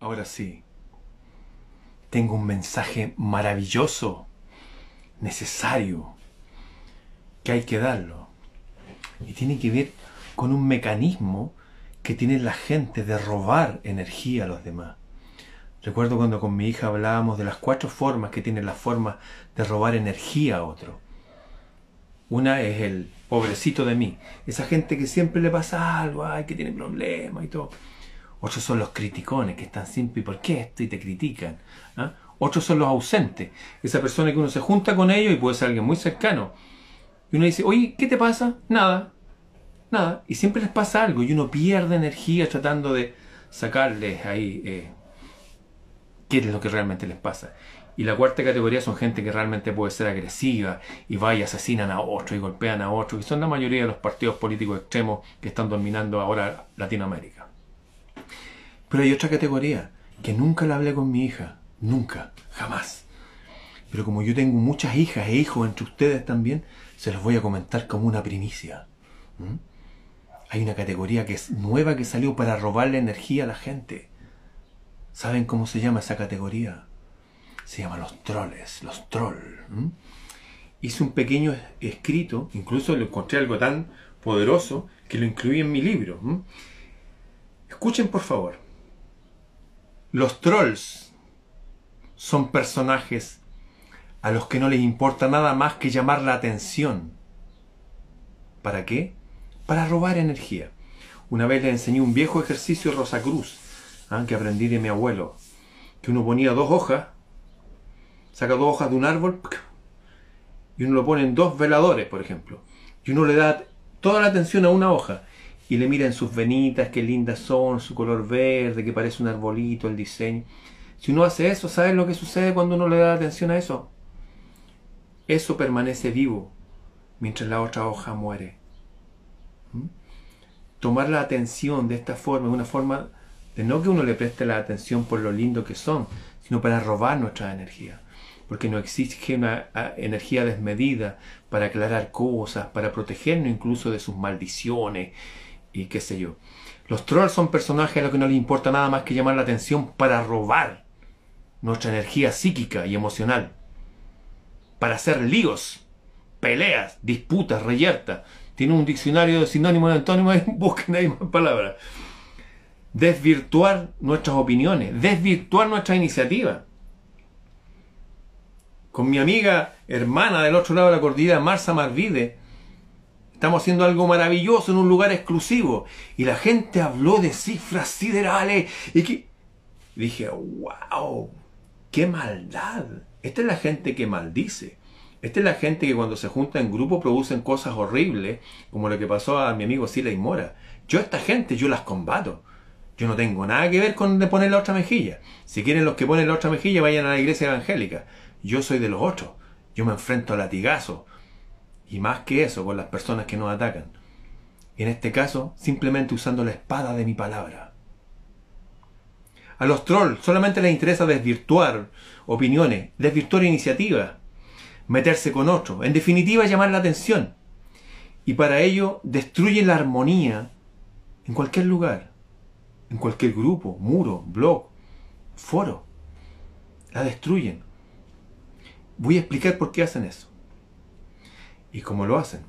Ahora sí, tengo un mensaje maravilloso, necesario, que hay que darlo. Y tiene que ver con un mecanismo que tiene la gente de robar energía a los demás. Recuerdo cuando con mi hija hablábamos de las cuatro formas que tiene la forma de robar energía a otro. Una es el pobrecito de mí, esa gente que siempre le pasa algo, ay, que tiene problemas y todo. Otros son los criticones, que están siempre, ¿y por qué esto? Y te critican. ¿ah? Otros son los ausentes, esa persona que uno se junta con ellos y puede ser alguien muy cercano. Y uno dice, oye, ¿qué te pasa? Nada, nada. Y siempre les pasa algo y uno pierde energía tratando de sacarles ahí eh, qué es lo que realmente les pasa. Y la cuarta categoría son gente que realmente puede ser agresiva y va y asesinan a otro y golpean a otro. Y son la mayoría de los partidos políticos extremos que están dominando ahora Latinoamérica. Pero hay otra categoría que nunca la hablé con mi hija. Nunca. Jamás. Pero como yo tengo muchas hijas e hijos entre ustedes también, se los voy a comentar como una primicia. Hay una categoría que es nueva que salió para robarle energía a la gente. ¿Saben cómo se llama esa categoría? se llama Los Troles, los Trolls. Hice un pequeño escrito, incluso lo encontré algo tan poderoso que lo incluí en mi libro. Escuchen por favor. Los trolls son personajes a los que no les importa nada más que llamar la atención. ¿Para qué? Para robar energía. Una vez le enseñé un viejo ejercicio Rosacruz, ¿ah? que aprendí de mi abuelo, que uno ponía dos hojas saca dos hojas de un árbol y uno lo pone en dos veladores, por ejemplo. Y uno le da toda la atención a una hoja y le mira en sus venitas, qué lindas son, su color verde, que parece un arbolito, el diseño. Si uno hace eso, ¿sabes lo que sucede cuando uno le da atención a eso? Eso permanece vivo mientras la otra hoja muere. ¿Mm? Tomar la atención de esta forma es una forma de no que uno le preste la atención por lo lindo que son, sino para robar nuestra energía porque no exige una energía desmedida para aclarar cosas, para protegernos incluso de sus maldiciones y qué sé yo. Los trolls son personajes a los que no les importa nada más que llamar la atención para robar nuestra energía psíquica y emocional, para hacer líos, peleas, disputas, reyertas. Tiene un diccionario de sinónimos y antónimos, busquen ahí más palabras. Desvirtuar nuestras opiniones, desvirtuar nuestra iniciativa con mi amiga hermana del otro lado de la cordillera, Marsa Marvide. Estamos haciendo algo maravilloso en un lugar exclusivo. Y la gente habló de cifras siderales. Y que... dije, wow, qué maldad. Esta es la gente que maldice. Esta es la gente que cuando se junta en grupo producen cosas horribles, como lo que pasó a mi amigo Sila y Mora. Yo a esta gente, yo las combato. Yo no tengo nada que ver con de poner la otra mejilla. Si quieren los que ponen la otra mejilla, vayan a la iglesia evangélica. Yo soy de los otros. Yo me enfrento a latigazos. Y más que eso, con las personas que nos atacan. En este caso, simplemente usando la espada de mi palabra. A los trolls solamente les interesa desvirtuar opiniones, desvirtuar iniciativas, meterse con otros, en definitiva llamar la atención. Y para ello destruyen la armonía en cualquier lugar, en cualquier grupo, muro, blog, foro. La destruyen. Voy a explicar por qué hacen eso. Y cómo lo hacen.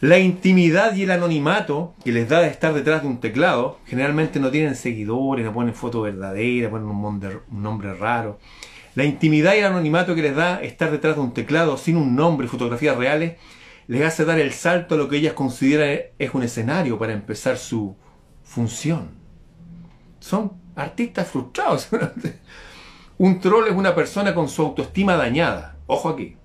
La intimidad y el anonimato que les da de estar detrás de un teclado, generalmente no tienen seguidores, no ponen foto verdadera, ponen un nombre, raro. La intimidad y el anonimato que les da estar detrás de un teclado sin un nombre y fotografías reales, les hace dar el salto a lo que ellas consideran es un escenario para empezar su función. Son artistas frustrados. Un troll es una persona con su autoestima dañada. Ojo aquí.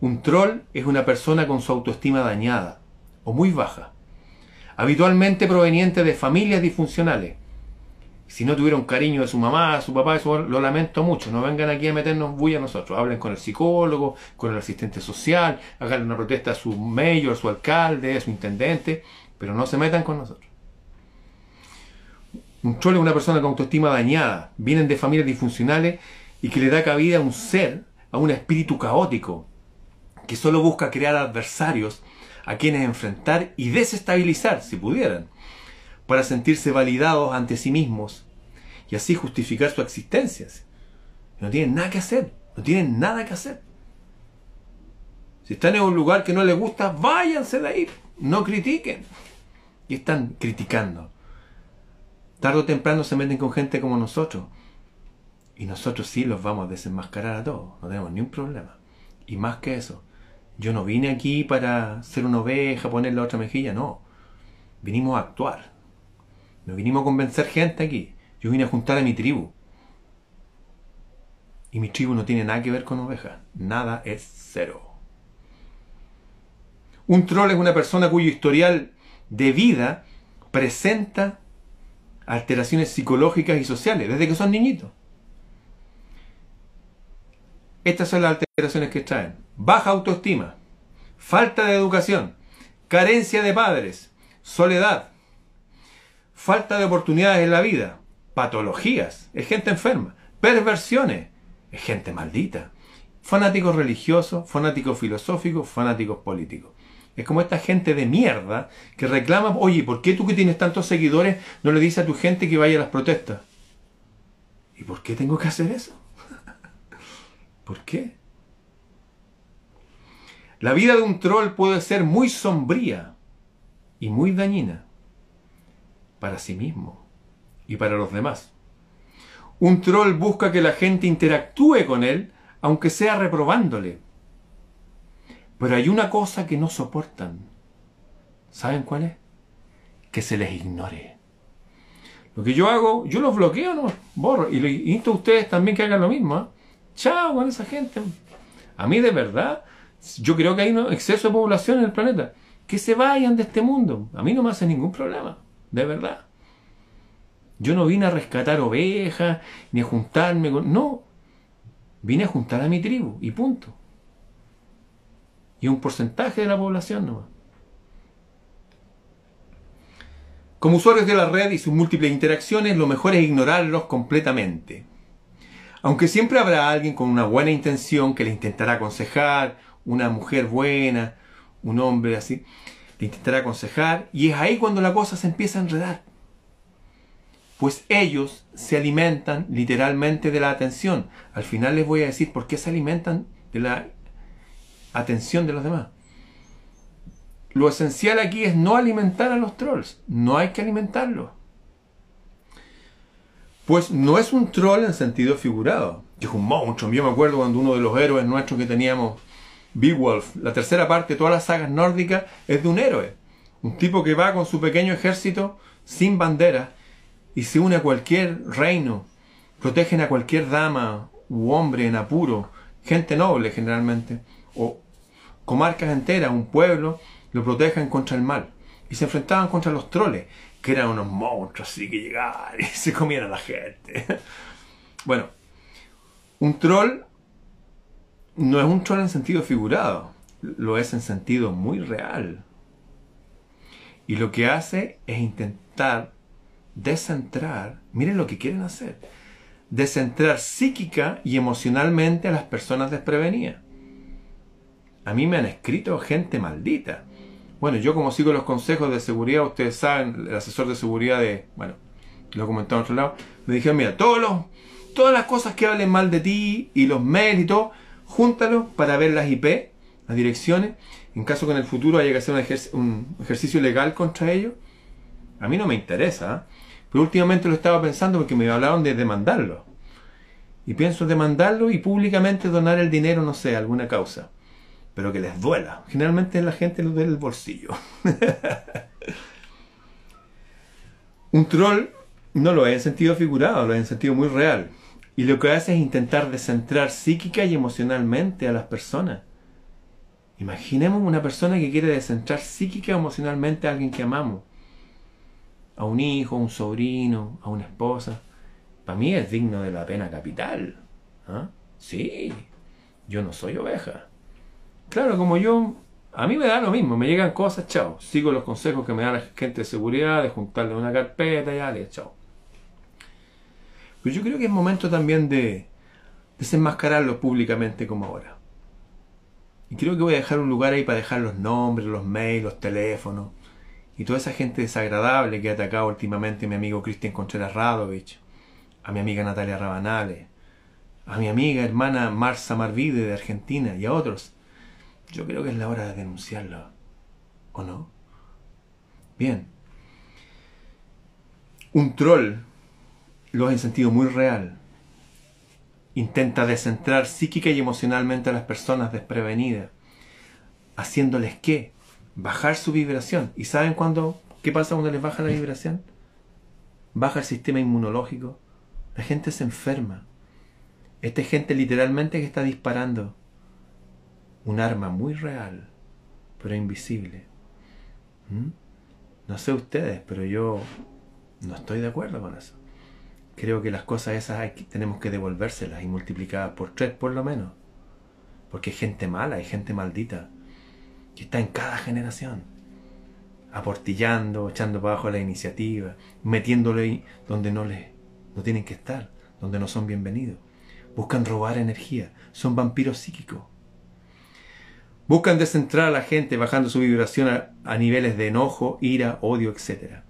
Un troll es una persona con su autoestima dañada o muy baja. Habitualmente proveniente de familias disfuncionales. Si no tuvieron cariño de su mamá, su papá, lo lamento mucho. No vengan aquí a meternos bulla a nosotros. Hablen con el psicólogo, con el asistente social, hagan una protesta a su mayor, a su alcalde, a su intendente, pero no se metan con nosotros. Un troll es una persona con autoestima dañada, vienen de familias disfuncionales y que le da cabida a un ser, a un espíritu caótico, que solo busca crear adversarios a quienes enfrentar y desestabilizar, si pudieran, para sentirse validados ante sí mismos y así justificar su existencia. No tienen nada que hacer, no tienen nada que hacer. Si están en un lugar que no les gusta, váyanse de ahí, no critiquen. Y están criticando. Tardo o temprano se meten con gente como nosotros. Y nosotros sí los vamos a desenmascarar a todos, no tenemos ni un problema. Y más que eso, yo no vine aquí para ser una oveja, poner la otra mejilla, no. Vinimos a actuar. No vinimos a convencer gente aquí. Yo vine a juntar a mi tribu. Y mi tribu no tiene nada que ver con ovejas. Nada es cero. Un troll es una persona cuyo historial de vida presenta alteraciones psicológicas y sociales desde que son niñitos. Estas son las alteraciones que traen. Baja autoestima, falta de educación, carencia de padres, soledad, falta de oportunidades en la vida, patologías, es gente enferma, perversiones, es gente maldita, fanáticos religiosos, fanáticos filosóficos, fanáticos políticos. Es como esta gente de mierda que reclama, oye, ¿por qué tú que tienes tantos seguidores no le dices a tu gente que vaya a las protestas? ¿Y por qué tengo que hacer eso? ¿Por qué? La vida de un troll puede ser muy sombría y muy dañina para sí mismo y para los demás. Un troll busca que la gente interactúe con él, aunque sea reprobándole. Pero hay una cosa que no soportan. ¿Saben cuál es? Que se les ignore. Lo que yo hago, yo los bloqueo, no borro. Y les insto a ustedes también que hagan lo mismo. ¿eh? Chao con esa gente. A mí de verdad, yo creo que hay un exceso de población en el planeta. Que se vayan de este mundo. A mí no me hace ningún problema. De verdad. Yo no vine a rescatar ovejas, ni a juntarme con... No. Vine a juntar a mi tribu. Y punto y un porcentaje de la población nomás. Como usuarios de la red y sus múltiples interacciones, lo mejor es ignorarlos completamente. Aunque siempre habrá alguien con una buena intención que le intentará aconsejar, una mujer buena, un hombre así, le intentará aconsejar, y es ahí cuando la cosa se empieza a enredar. Pues ellos se alimentan literalmente de la atención. Al final les voy a decir por qué se alimentan de la atención de los demás. Lo esencial aquí es no alimentar a los trolls. No hay que alimentarlos. Pues no es un troll en sentido figurado. Es un monstruo. Yo me acuerdo cuando uno de los héroes nuestros que teníamos, Beowulf, la tercera parte de todas las sagas nórdicas, es de un héroe. Un tipo que va con su pequeño ejército sin bandera y se une a cualquier reino. Protegen a cualquier dama u hombre en apuro. Gente noble generalmente o comarcas enteras, un pueblo, lo protejan contra el mal. Y se enfrentaban contra los troles, que eran unos monstruos así que llegaban y se comían a la gente. bueno, un troll no es un troll en sentido figurado, lo es en sentido muy real. Y lo que hace es intentar descentrar, miren lo que quieren hacer, descentrar psíquica y emocionalmente a las personas desprevenidas. A mí me han escrito gente maldita. Bueno, yo como sigo los consejos de seguridad, ustedes saben, el asesor de seguridad de, bueno, lo he comentado en otro lado, me dijeron, mira, todos los, todas las cosas que hablen mal de ti y los todo, júntalos para ver las IP, las direcciones, en caso que en el futuro haya que hacer un, ejercicio legal contra ellos. A mí no me interesa, ¿eh? pero últimamente lo estaba pensando porque me hablaron de demandarlo. Y pienso demandarlo y públicamente donar el dinero, no sé, alguna causa pero que les duela. Generalmente la gente lo duele el bolsillo. Un troll no lo es en sentido figurado, lo es en sentido muy real. Y lo que hace es intentar descentrar psíquica y emocionalmente a las personas. Imaginemos una persona que quiere descentrar psíquica y emocionalmente a alguien que amamos. A un hijo, a un sobrino, a una esposa. Para mí es digno de la pena capital. ¿Ah? Sí, yo no soy oveja. Claro, como yo, a mí me da lo mismo, me llegan cosas, chao. Sigo los consejos que me da la gente de seguridad, de juntarle una carpeta, ya, le chao. Yo creo que es momento también de desenmascararlo públicamente como ahora. Y creo que voy a dejar un lugar ahí para dejar los nombres, los mails, los teléfonos y toda esa gente desagradable que ha atacado últimamente a mi amigo Cristian Contreras Radovich, a mi amiga Natalia Rabanales, a mi amiga hermana Marza Marvide de Argentina y a otros. Yo creo que es la hora de denunciarlo. ¿O no? Bien. Un troll, lo en sentido muy real, intenta descentrar psíquica y emocionalmente a las personas desprevenidas, haciéndoles qué? Bajar su vibración. ¿Y saben cuándo? ¿Qué pasa cuando les baja la vibración? Baja el sistema inmunológico. La gente se enferma. Esta gente literalmente que está disparando un arma muy real, pero invisible. ¿Mm? No sé ustedes, pero yo no estoy de acuerdo con eso. Creo que las cosas esas tenemos que devolvérselas y multiplicadas por tres por lo menos. Porque hay gente mala, hay gente maldita, que está en cada generación, aportillando, echando para abajo la iniciativa, metiéndole donde no, les, no tienen que estar, donde no son bienvenidos. Buscan robar energía, son vampiros psíquicos. Buscan descentrar a la gente bajando su vibración a, niveles de enojo, ira, odio, etc.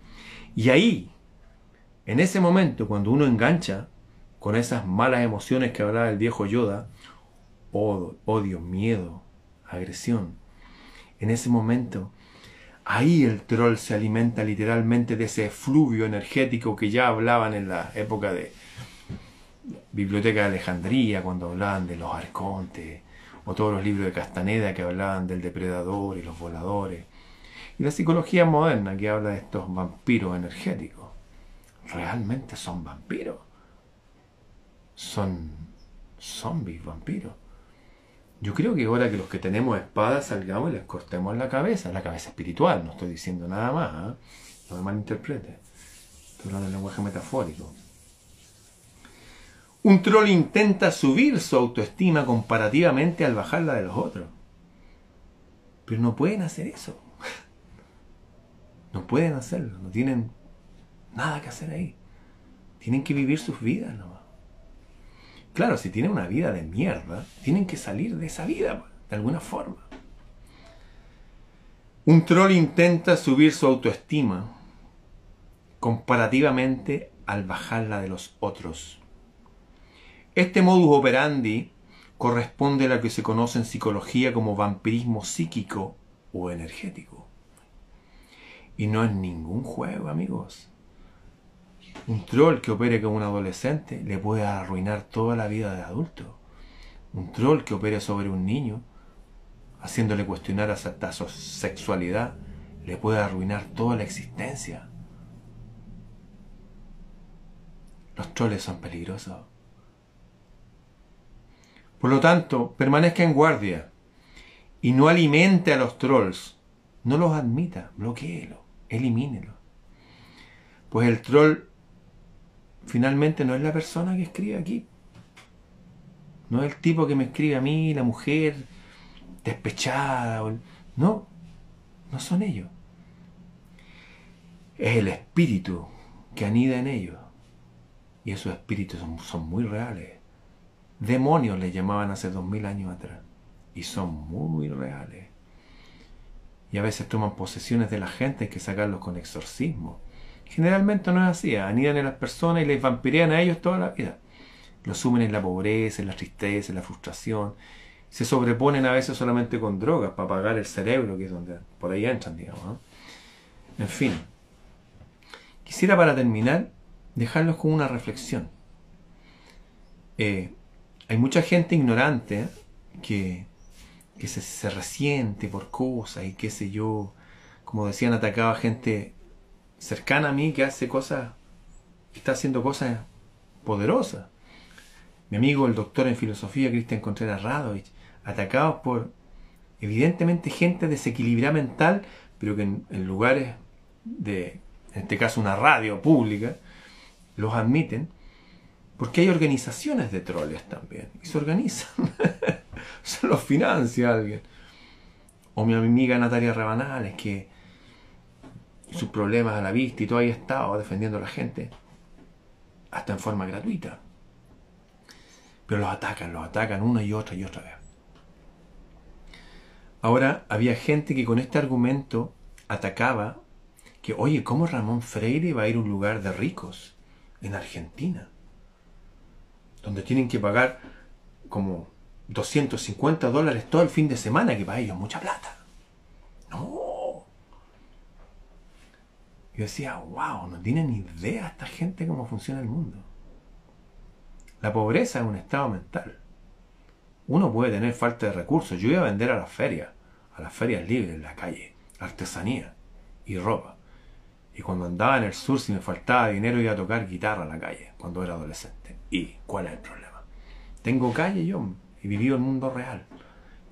Y ahí, en ese momento, cuando uno engancha con esas malas emociones que hablaba el viejo Yoda, odio, miedo, agresión, en ese momento, ahí el troll se alimenta literalmente de ese fluvio energético que ya hablaban en la época de Biblioteca de Alejandría, cuando hablaban de los arcontes, o todos los libros de Castaneda que hablaban del depredador y los voladores, y la psicología moderna que habla de estos vampiros energéticos. Realmente son vampiros. Son zombies vampiros. Yo creo que ahora que los que tenemos espadas salgamos y les cortemos la cabeza, la cabeza espiritual, no estoy diciendo nada más, ¿eh? no me malinterprete. Estoy hablando en lenguaje metafórico. Un troll intenta subir su autoestima comparativamente al bajar la de los otros. Pero no pueden hacer eso. No pueden hacerlo, no tienen nada que hacer ahí. Tienen que vivir sus vidas nomás. Claro, si tienen una vida de mierda, tienen que salir de esa vida de alguna forma. Un troll intenta subir su autoestima comparativamente al bajarla de los otros. Este modus operandi corresponde a lo que se conoce en psicología como vampirismo psíquico o energético. Y no es ningún juego, amigos. Un troll que opere como un adolescente le puede arruinar toda la vida de adulto. Un troll que opere sobre un niño, haciéndole cuestionar hasta su sexualidad, le puede arruinar toda la existencia. Los trolls son peligrosos. Por lo tanto, permanezca en guardia y no alimente a los trolls. No los admita, bloqueelo, elimínelo. Pues el troll finalmente no es la persona que escribe aquí. No es el tipo que me escribe a mí, la mujer despechada. No, no son ellos. Es el espíritu que anida en ellos. Y esos espíritus son, son muy reales. Demonios le llamaban hace dos mil años atrás. Y son muy reales. Y a veces toman posesiones de la gente, hay que sacarlos con exorcismo. Generalmente no es así, anidan en las personas y les vampirean a ellos toda la vida. Los sumen en la pobreza, en la tristeza, en la frustración. Se sobreponen a veces solamente con drogas para apagar el cerebro, que es donde por ahí entran, digamos. En fin. Quisiera para terminar dejarlos con una reflexión. Eh, hay mucha gente ignorante que, que se, se, resiente por cosas y qué sé yo. Como decían, atacaba gente cercana a mí que hace cosas, está haciendo cosas poderosas. Mi amigo, el doctor en filosofía, Cristian Contreras Radovich, atacados por evidentemente gente desequilibrada mental, pero que en, en lugares de, en este caso una radio pública, los admiten porque hay organizaciones de troles también. Y se organizan. se los financia alguien. O mi amiga Natalia Rabanales, que sus problemas a la vista y todo ahí estado defendiendo a la gente. Hasta en forma gratuita. Pero los atacan, los atacan una y otra y otra vez. Ahora había gente que con este argumento atacaba que, oye, ¿cómo Ramón Freire va a ir a un lugar de ricos en Argentina? donde tienen que pagar como 250 dólares todo el fin de semana, que para ellos mucha plata. No. Yo decía, wow, no tienen ni idea esta gente cómo funciona el mundo. La pobreza es un estado mental. Uno puede tener falta de recursos. Yo iba a vender a las ferias, a las ferias libres en la calle, artesanía y ropa. Y cuando andaba en el sur, si me faltaba dinero, iba a tocar guitarra en la calle, cuando era adolescente. ¿Y cuál es el problema? Tengo calle yo, y viví el mundo real.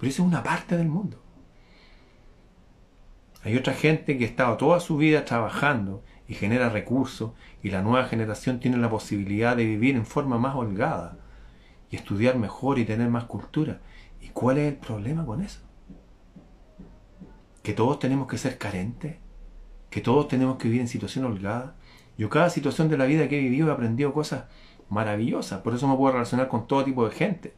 Pero eso es una parte del mundo. Hay otra gente que ha estado toda su vida trabajando y genera recursos y la nueva generación tiene la posibilidad de vivir en forma más holgada y estudiar mejor y tener más cultura. ¿Y cuál es el problema con eso? Que todos tenemos que ser carentes, que todos tenemos que vivir en situación holgada. Yo cada situación de la vida que he vivido he aprendido cosas maravillosas, por eso me puedo relacionar con todo tipo de gente.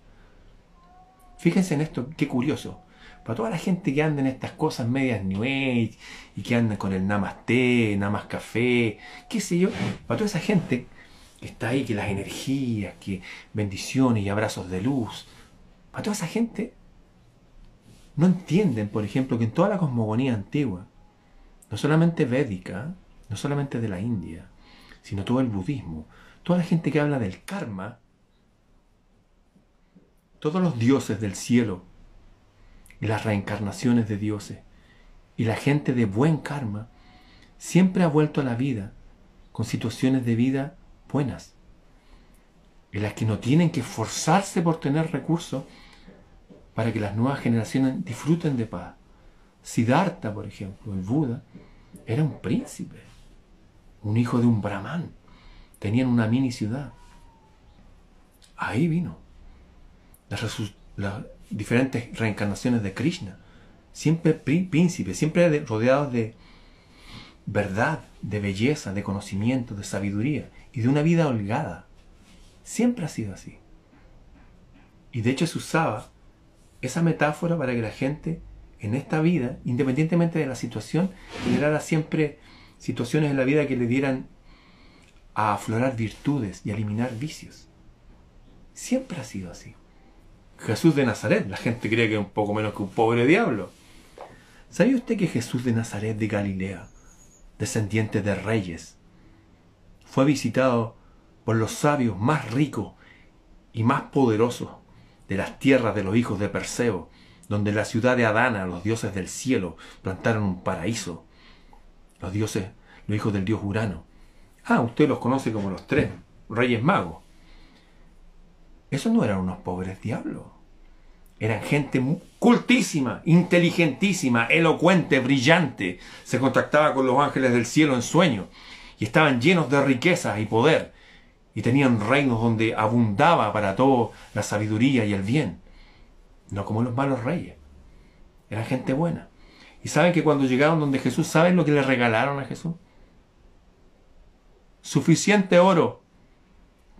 Fíjense en esto, qué curioso. Para toda la gente que anda en estas cosas medias New Age y que anda con el Namaste, Namas Café, qué sé yo, para toda esa gente que está ahí, que las energías, que bendiciones y abrazos de luz, para toda esa gente no entienden, por ejemplo, que en toda la cosmogonía antigua, no solamente védica, no solamente de la India, sino todo el budismo, toda la gente que habla del karma, todos los dioses del cielo y las reencarnaciones de dioses y la gente de buen karma siempre ha vuelto a la vida con situaciones de vida buenas, en las que no tienen que esforzarse por tener recursos para que las nuevas generaciones disfruten de paz. Siddhartha, por ejemplo, el Buda, era un príncipe, un hijo de un brahman, tenían una mini ciudad. Ahí vino las, diferentes reencarnaciones de Krishna. Siempre príncipe, siempre rodeados de verdad, de belleza, de conocimiento, de sabiduría y de una vida holgada. Siempre ha sido así. Y de hecho se usaba esa metáfora para que la gente en esta vida, independientemente de la situación, generara siempre situaciones en la vida que le dieran a aflorar virtudes y a eliminar vicios. Siempre ha sido así. Jesús de Nazaret. La gente cree que es un poco menos que un pobre diablo. ¿Sabía usted que Jesús de Nazaret de Galilea, descendiente de reyes, fue visitado por los sabios más ricos y más poderosos de las tierras de los hijos de Perseo, donde en la ciudad de Adana los dioses del cielo plantaron un paraíso? Los dioses, los hijos del dios Urano. Ah, usted los conoce como los tres reyes magos. Esos no eran unos pobres diablos. Eran gente cultísima, inteligentísima, elocuente, brillante. Se contactaba con los ángeles del cielo en sueño. Y estaban llenos de riquezas y poder. Y tenían reinos donde abundaba para todo la sabiduría y el bien. No como los malos reyes. Eran gente buena. Y saben que cuando llegaron donde Jesús, ¿saben lo que le regalaron a Jesús? Suficiente oro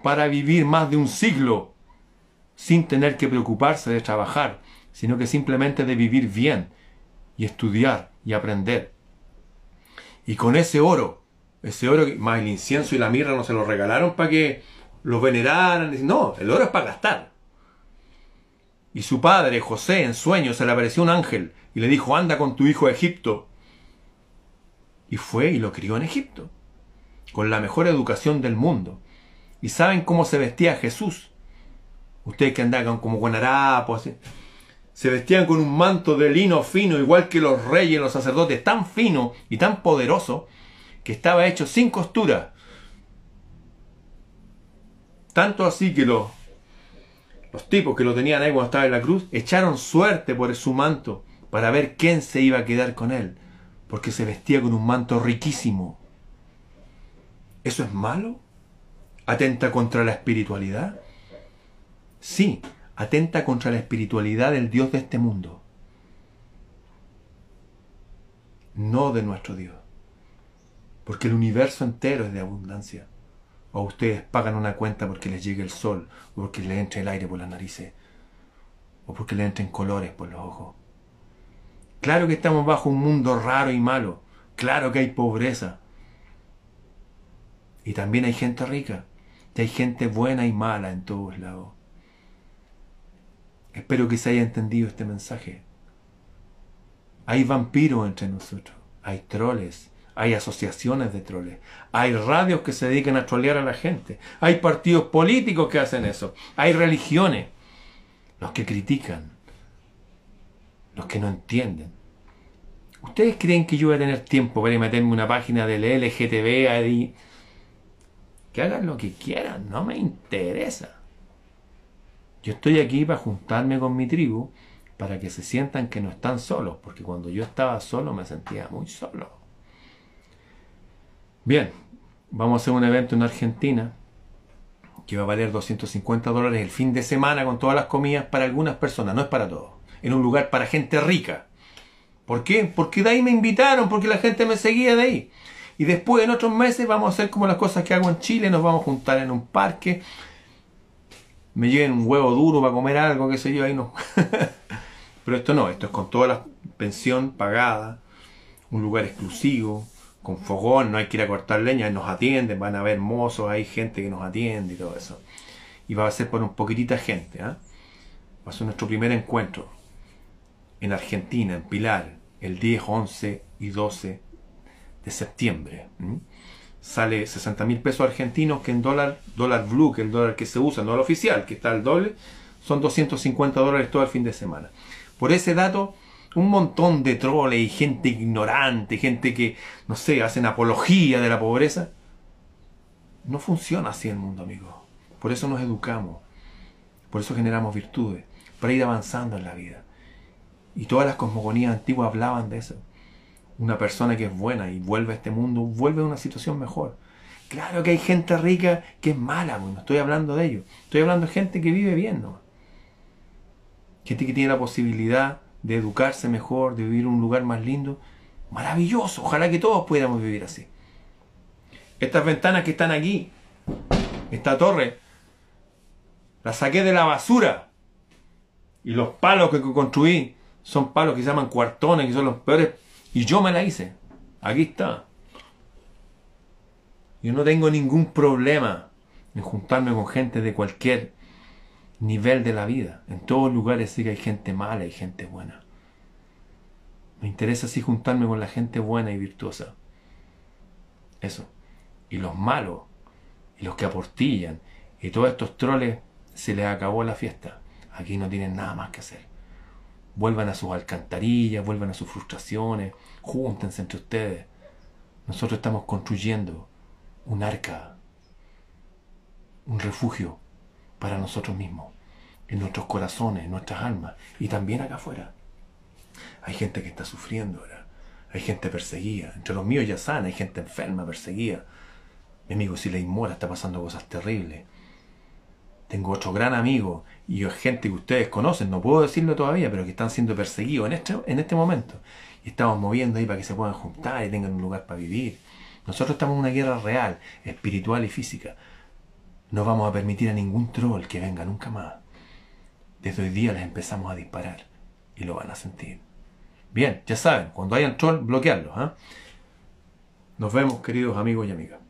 para vivir más de un siglo sin tener que preocuparse de trabajar, sino que simplemente de vivir bien y estudiar y aprender. Y con ese oro, ese oro más el incienso y la mirra no se lo regalaron para que lo veneraran. No, el oro es para gastar. Y su padre, José, en sueño se le apareció un ángel y le dijo, anda con tu hijo a Egipto. Y fue y lo crió en Egipto, con la mejor educación del mundo. ¿Y saben cómo se vestía Jesús? Ustedes que andaban como con harapos, se vestían con un manto de lino fino, igual que los reyes, los sacerdotes, tan fino y tan poderoso, que estaba hecho sin costura. Tanto así que los, los tipos que lo tenían ahí cuando estaba en la cruz, echaron suerte por su manto para ver quién se iba a quedar con él, porque se vestía con un manto riquísimo. ¿Eso es malo? ¿Atenta contra la espiritualidad? Sí, atenta contra la espiritualidad del Dios de este mundo, no de nuestro Dios. Porque el universo entero es de abundancia. O ustedes pagan una cuenta porque les llegue el sol, o porque les entre el aire por las narices, o porque les entren colores por los ojos. Claro que estamos bajo un mundo raro y malo. Claro que hay pobreza. Y también hay gente rica. Y hay gente buena y mala en todos lados. Espero que se haya entendido este mensaje. Hay vampiros entre nosotros, hay troles, hay asociaciones de troles, hay radios que se dedican a trolear a la gente, hay partidos políticos que hacen eso, hay religiones, los que critican, los que no entienden. ¿Ustedes creen que yo voy a tener tiempo para meterme una página del LGTB ahí? Que hagan lo que quieran, no me interesa. Yo estoy aquí para juntarme con mi tribu, para que se sientan que no están solos, porque cuando yo estaba solo me sentía muy solo. Bien, vamos a hacer un evento en Argentina que va a valer 250 dólares el fin de semana con todas las comidas para algunas personas, no es para todos. En un lugar para gente rica. ¿Por qué? Porque de ahí me invitaron, porque la gente me seguía de ahí. Y después en otros meses vamos a hacer como las cosas que hago en Chile, nos vamos a juntar en un parque, me lleven un huevo duro para comer algo, qué sé yo, ahí no. Pero esto no, esto es con toda la pensión pagada, un lugar exclusivo, con fogón, no hay que ir a cortar leña, nos atienden, van a haber mozos, hay gente que nos atiende y todo eso. Y va a ser por un poquitita gente, ¿ah? Va a ser nuestro primer encuentro en Argentina, en Pilar, el 10, 11 y 12 de septiembre sale 60 mil pesos argentinos, que en dólar, dólar blue, que es el dólar que se usa, no el oficial, que está al doble, son 250 dólares todo el fin de semana. Por ese dato, un montón de troles y gente ignorante, gente que, no sé, hacen apología de la pobreza. No funciona así el mundo, amigos. Por eso nos educamos. Por eso generamos virtudes. Para ir avanzando en la vida. Y todas las cosmogonías antiguas hablaban de eso una persona que es buena y vuelve a este mundo, vuelve a una situación mejor. Claro que hay gente rica que es mala, no estoy hablando de ello. Estoy hablando de gente que vive bien, ¿no? Gente que tiene la posibilidad de educarse mejor, de vivir en un lugar más lindo. Maravilloso, ojalá que todos pudiéramos vivir así. Estas ventanas que están aquí, esta torre, la saqué de la basura. Y los palos que construí son palos que se llaman cuartones, que son los peores y yo me la hice. Aquí está. Yo no tengo ningún problema en juntarme con gente de cualquier nivel de la vida. En todos lugares sí que hay gente mala y gente buena. Me interesa así juntarme con la gente buena y virtuosa. Eso. Y los malos, y los que aportillan, y todos estos troles, se les acabó la fiesta. Aquí no tienen nada más que hacer vuelvan a sus alcantarillas, vuelvan a sus frustraciones, júntense entre ustedes. Nosotros estamos construyendo un arca, un refugio para nosotros mismos, en nuestros corazones, en nuestras almas y también acá afuera. Hay gente que está sufriendo ahora, hay gente perseguida, entre los míos ya sana, hay gente enferma, perseguida. Mi amigo le Mora está pasando cosas terribles. Tengo otro gran amigo y gente que ustedes conocen, no puedo decirlo todavía, pero que están siendo perseguidos en este, en este momento. Y estamos moviendo ahí para que se puedan juntar y tengan un lugar para vivir. Nosotros estamos en una guerra real, espiritual y física. No vamos a permitir a ningún troll que venga nunca más. Desde hoy día les empezamos a disparar y lo van a sentir. Bien, ya saben, cuando hayan troll, bloquearlos. ¿ah? Nos vemos, queridos amigos y amigas.